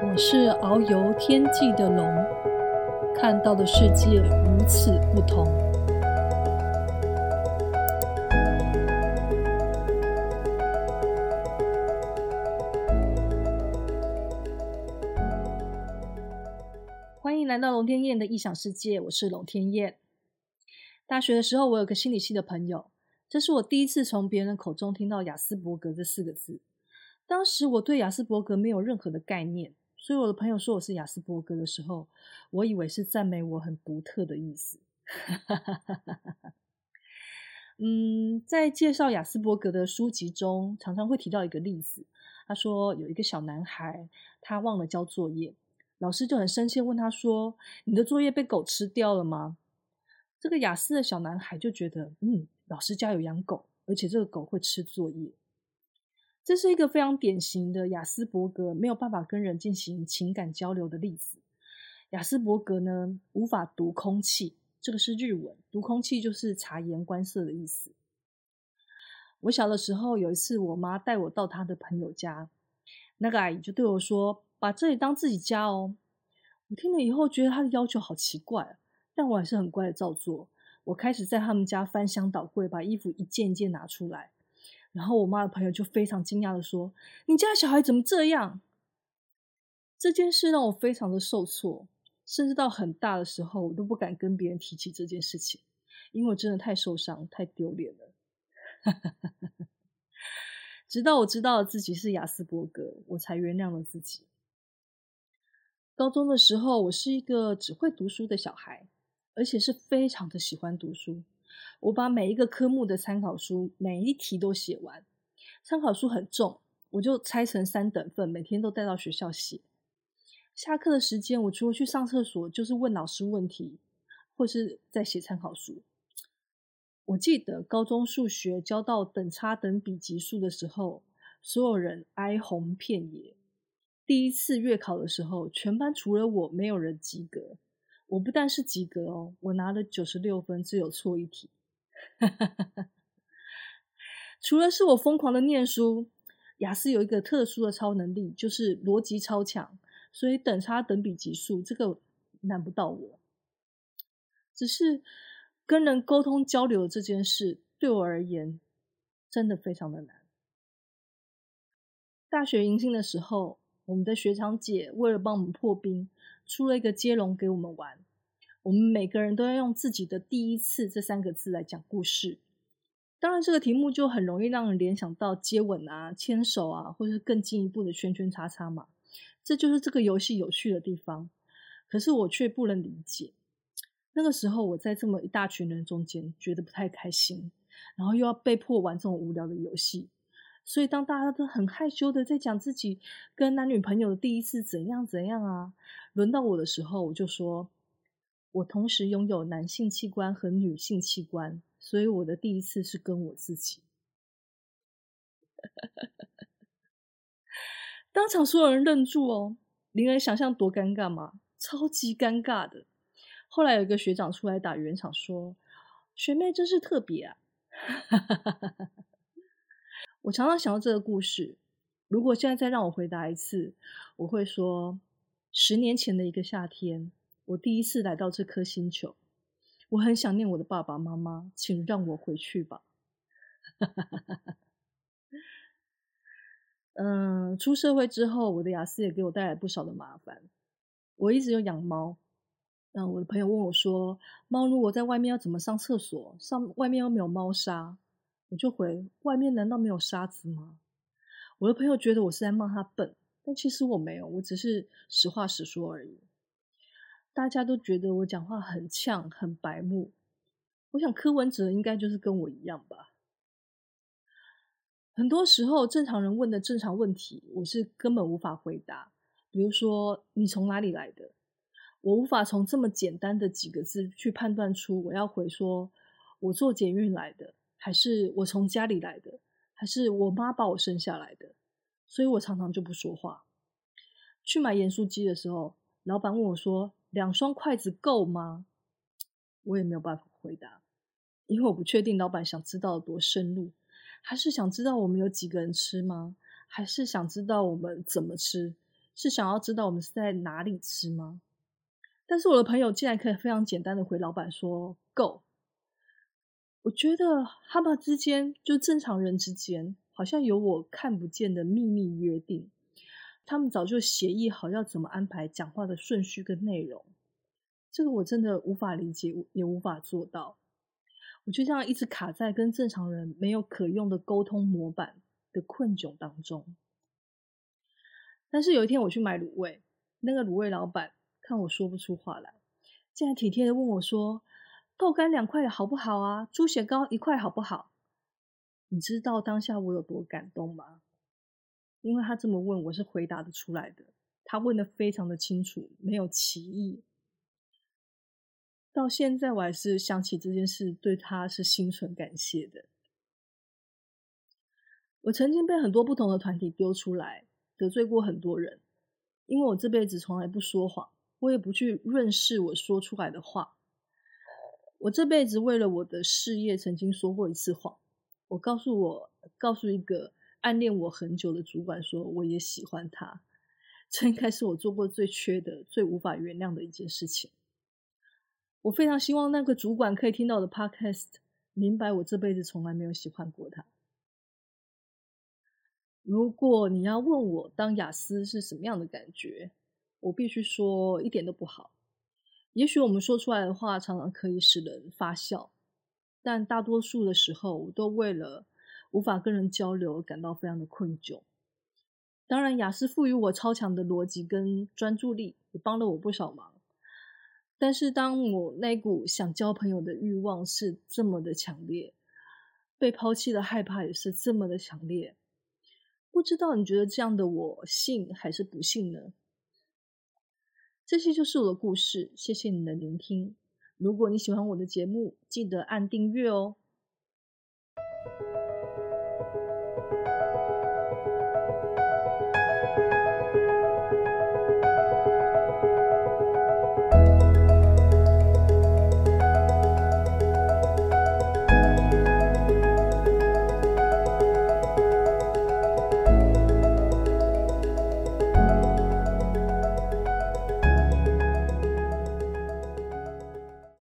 我是遨游天际的龙，看到的世界如此不同。欢迎来到龙天燕的异想世界，我是龙天燕。大学的时候，我有个心理系的朋友，这是我第一次从别人口中听到雅斯伯格这四个字。当时我对雅斯伯格没有任何的概念。所以我的朋友说我是雅斯伯格的时候，我以为是赞美我很独特的意思。嗯，在介绍雅斯伯格的书籍中，常常会提到一个例子。他说有一个小男孩，他忘了交作业，老师就很生气问他说：“你的作业被狗吃掉了吗？”这个雅思的小男孩就觉得，嗯，老师家有养狗，而且这个狗会吃作业。这是一个非常典型的雅斯伯格没有办法跟人进行情感交流的例子。雅斯伯格呢，无法读空气，这个是日文，读空气就是察言观色的意思。我小的时候有一次，我妈带我到她的朋友家，那个阿姨就对我说：“把这里当自己家哦。”我听了以后觉得她的要求好奇怪，但我还是很乖的照做。我开始在他们家翻箱倒柜，把衣服一件一件拿出来。然后我妈的朋友就非常惊讶的说：“你家小孩怎么这样？”这件事让我非常的受挫，甚至到很大的时候，我都不敢跟别人提起这件事情，因为我真的太受伤、太丢脸了。直到我知道自己是雅斯伯格，我才原谅了自己。高中的时候，我是一个只会读书的小孩，而且是非常的喜欢读书。我把每一个科目的参考书每一题都写完，参考书很重，我就拆成三等份，每天都带到学校写。下课的时间，我除了去上厕所，就是问老师问题，或是在写参考书。我记得高中数学教到等差等比级数的时候，所有人哀鸿遍野。第一次月考的时候，全班除了我，没有人及格。我不但是及格哦，我拿了九十六分，只有错一题。除了是我疯狂的念书，雅思有一个特殊的超能力，就是逻辑超强，所以等差等比级数这个难不到我。只是跟人沟通交流这件事，对我而言真的非常的难。大学迎新的时候，我们的学长姐为了帮我们破冰，出了一个接龙给我们玩。我们每个人都要用自己的第一次这三个字来讲故事。当然，这个题目就很容易让人联想到接吻啊、牵手啊，或者是更进一步的圈圈叉叉嘛。这就是这个游戏有趣的地方。可是我却不能理解，那个时候我在这么一大群人中间，觉得不太开心，然后又要被迫玩这种无聊的游戏。所以当大家都很害羞的在讲自己跟男女朋友的第一次怎样怎样啊，轮到我的时候，我就说。我同时拥有男性器官和女性器官，所以我的第一次是跟我自己。当场所有人愣住哦，令人想象多尴尬吗？超级尴尬的。后来有一个学长出来打圆场说：“学妹真是特别啊！” 我常常想到这个故事，如果现在再让我回答一次，我会说：十年前的一个夏天。我第一次来到这颗星球，我很想念我的爸爸妈妈，请让我回去吧。嗯，出社会之后，我的雅思也给我带来不少的麻烦。我一直有养猫，那我的朋友问我说：“猫如果在外面要怎么上厕所？上外面又没有猫砂。”我就回：“外面难道没有沙子吗？”我的朋友觉得我是在骂他笨，但其实我没有，我只是实话实说而已。大家都觉得我讲话很呛、很白目。我想柯文哲应该就是跟我一样吧。很多时候，正常人问的正常问题，我是根本无法回答。比如说，你从哪里来的？我无法从这么简单的几个字去判断出我要回说，我坐捷运来的，还是我从家里来的，还是我妈把我生下来的。所以我常常就不说话。去买盐酥鸡的时候，老板问我说。两双筷子够吗？我也没有办法回答，因为我不确定老板想知道多深入，还是想知道我们有几个人吃吗？还是想知道我们怎么吃？是想要知道我们是在哪里吃吗？但是我的朋友竟然可以非常简单的回老板说够。我觉得他们之间就正常人之间，好像有我看不见的秘密约定。他们早就协议好要怎么安排讲话的顺序跟内容。这个我真的无法理解，也无法做到。我就这样一直卡在跟正常人没有可用的沟通模板的困窘当中。但是有一天我去买卤味，那个卤味老板看我说不出话来，竟然体贴的问我说：“豆干两块好不好啊？猪血糕一块好不好？”你知道当下我有多感动吗？因为他这么问，我是回答的出来的。他问的非常的清楚，没有歧义。到现在我还是想起这件事，对他是心存感谢的。我曾经被很多不同的团体丢出来，得罪过很多人，因为我这辈子从来不说谎，我也不去润饰我说出来的话。我这辈子为了我的事业，曾经说过一次谎。我告诉我，告诉一个暗恋我很久的主管说，我也喜欢他。这应该是我做过最缺的、最无法原谅的一件事情。我非常希望那个主管可以听到我的 podcast，明白我这辈子从来没有喜欢过他。如果你要问我当雅思是什么样的感觉，我必须说一点都不好。也许我们说出来的话常常可以使人发笑，但大多数的时候，我都为了无法跟人交流感到非常的困窘。当然，雅思赋予我超强的逻辑跟专注力，也帮了我不少忙。但是，当我那股想交朋友的欲望是这么的强烈，被抛弃的害怕也是这么的强烈，不知道你觉得这样的我幸还是不幸呢？这些就是我的故事谢谢你的聆听。如果你喜欢我的节目记得按订阅哦。